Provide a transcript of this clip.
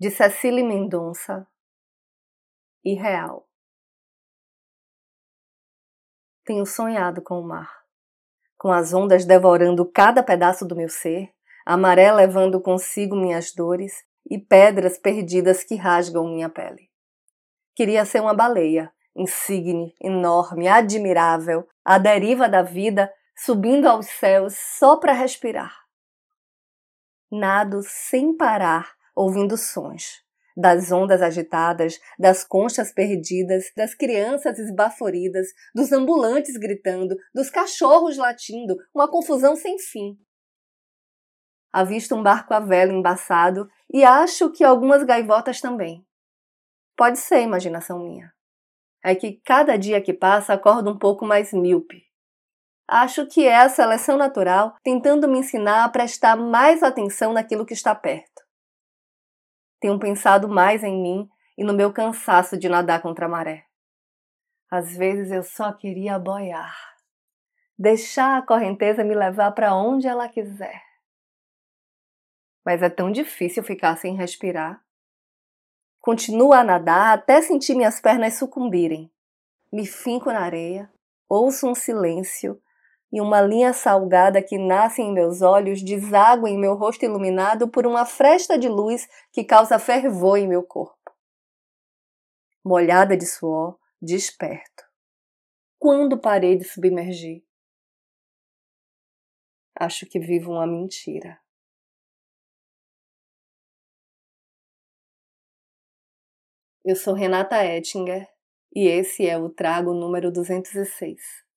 de Cecília Mendonça, irreal. Tenho sonhado com o mar, com as ondas devorando cada pedaço do meu ser, a maré levando consigo minhas dores e pedras perdidas que rasgam minha pele. Queria ser uma baleia, insigne, enorme, admirável, à deriva da vida, subindo aos céus só para respirar. Nado sem parar ouvindo sons, das ondas agitadas, das conchas perdidas, das crianças esbaforidas, dos ambulantes gritando, dos cachorros latindo, uma confusão sem fim. Avisto um barco a vela embaçado e acho que algumas gaivotas também. Pode ser imaginação minha. É que cada dia que passa acordo um pouco mais míope. Acho que é a seleção natural tentando me ensinar a prestar mais atenção naquilo que está perto tenho pensado mais em mim e no meu cansaço de nadar contra a maré. Às vezes eu só queria boiar, deixar a correnteza me levar para onde ela quiser. Mas é tão difícil ficar sem respirar. Continuo a nadar até sentir minhas pernas sucumbirem. Me finco na areia, ouço um silêncio e uma linha salgada que nasce em meus olhos deságua em meu rosto iluminado por uma fresta de luz que causa fervor em meu corpo. Molhada de suor, desperto. Quando parei de submergir? Acho que vivo uma mentira. Eu sou Renata Ettinger e esse é o Trago número 206.